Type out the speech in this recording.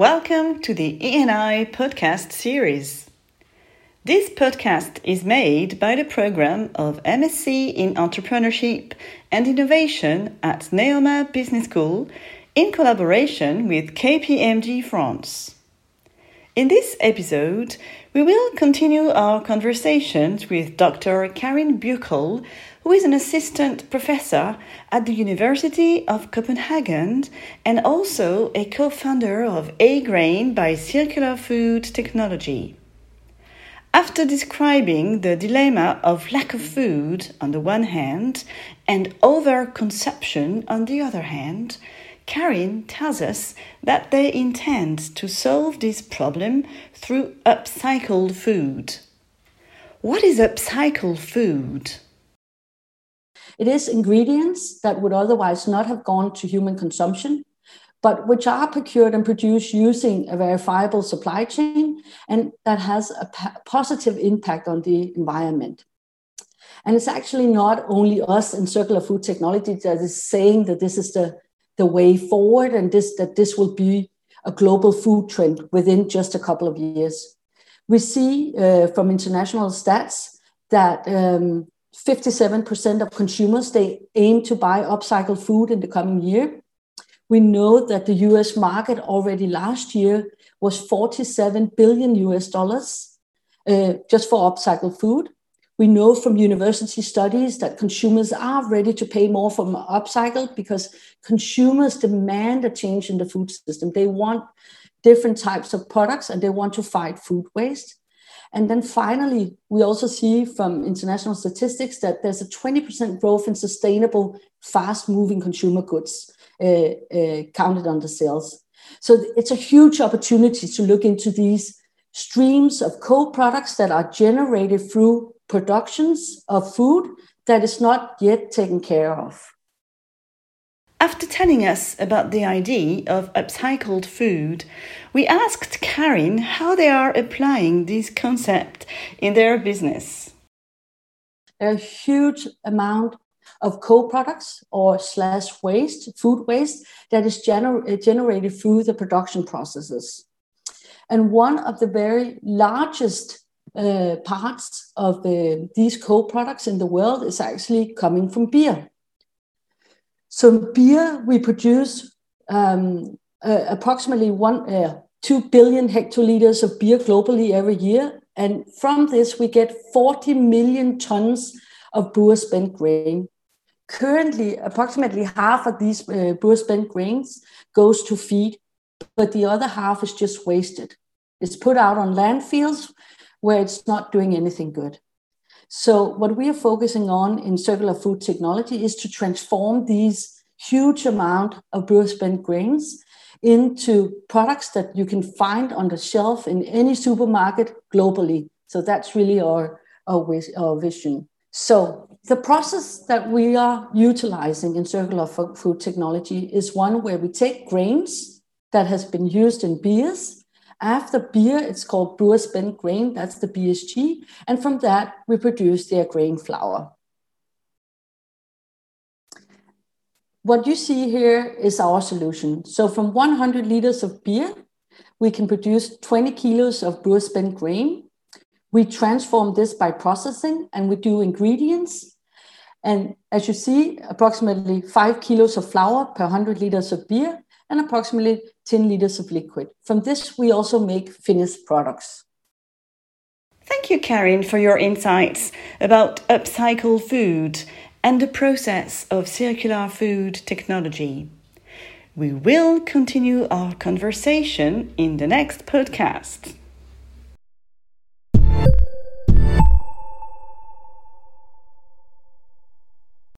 Welcome to the ENI podcast series. This podcast is made by the program of MSc in Entrepreneurship and Innovation at Neoma Business School in collaboration with KPMG France. In this episode, we will continue our conversations with Dr. Karin Beukel, who is an assistant professor at the University of Copenhagen and also a co founder of Agrain by Circular Food Technology. After describing the dilemma of lack of food on the one hand and overconsumption on the other hand, Karin tells us that they intend to solve this problem through upcycled food. What is upcycled food? It is ingredients that would otherwise not have gone to human consumption, but which are procured and produced using a verifiable supply chain and that has a positive impact on the environment. And it's actually not only us in circular food technology that is saying that this is the the way forward and this that this will be a global food trend within just a couple of years. We see uh, from international stats that um, 57% of consumers they aim to buy upcycled food in the coming year. We know that the US market already last year was 47 billion US dollars uh, just for upcycled food. We know from university studies that consumers are ready to pay more for upcycled because consumers demand a change in the food system. They want different types of products and they want to fight food waste. And then finally, we also see from international statistics that there's a 20% growth in sustainable, fast moving consumer goods uh, uh, counted under sales. So it's a huge opportunity to look into these streams of co products that are generated through productions of food that is not yet taken care of. After telling us about the idea of upcycled food, we asked Karin how they are applying this concept in their business. A huge amount of co-products or slash waste, food waste, that is gener- generated through the production processes. And one of the very largest uh, parts of the, these co-products in the world is actually coming from beer. So beer, we produce um, uh, approximately one, uh, 2 billion hectoliters of beer globally every year. And from this, we get 40 million tons of brewer spent grain. Currently, approximately half of these uh, brewer spent grains goes to feed, but the other half is just wasted. It's put out on landfills where it's not doing anything good. So, what we are focusing on in circular food technology is to transform these huge amount of brewer spent grains into products that you can find on the shelf in any supermarket globally. So that's really our, our, our vision. So the process that we are utilizing in circular food technology is one where we take grains that has been used in beers after beer, it's called brewer spent grain. That's the BSG. And from that, we produce their grain flour. What you see here is our solution. So from 100 liters of beer, we can produce 20 kilos of brewer spent grain. We transform this by processing and we do ingredients. And as you see, approximately five kilos of flour per 100 liters of beer and approximately 10 liters of liquid. From this, we also make finished products. Thank you, Karin, for your insights about upcycled food and the process of circular food technology. We will continue our conversation in the next podcast.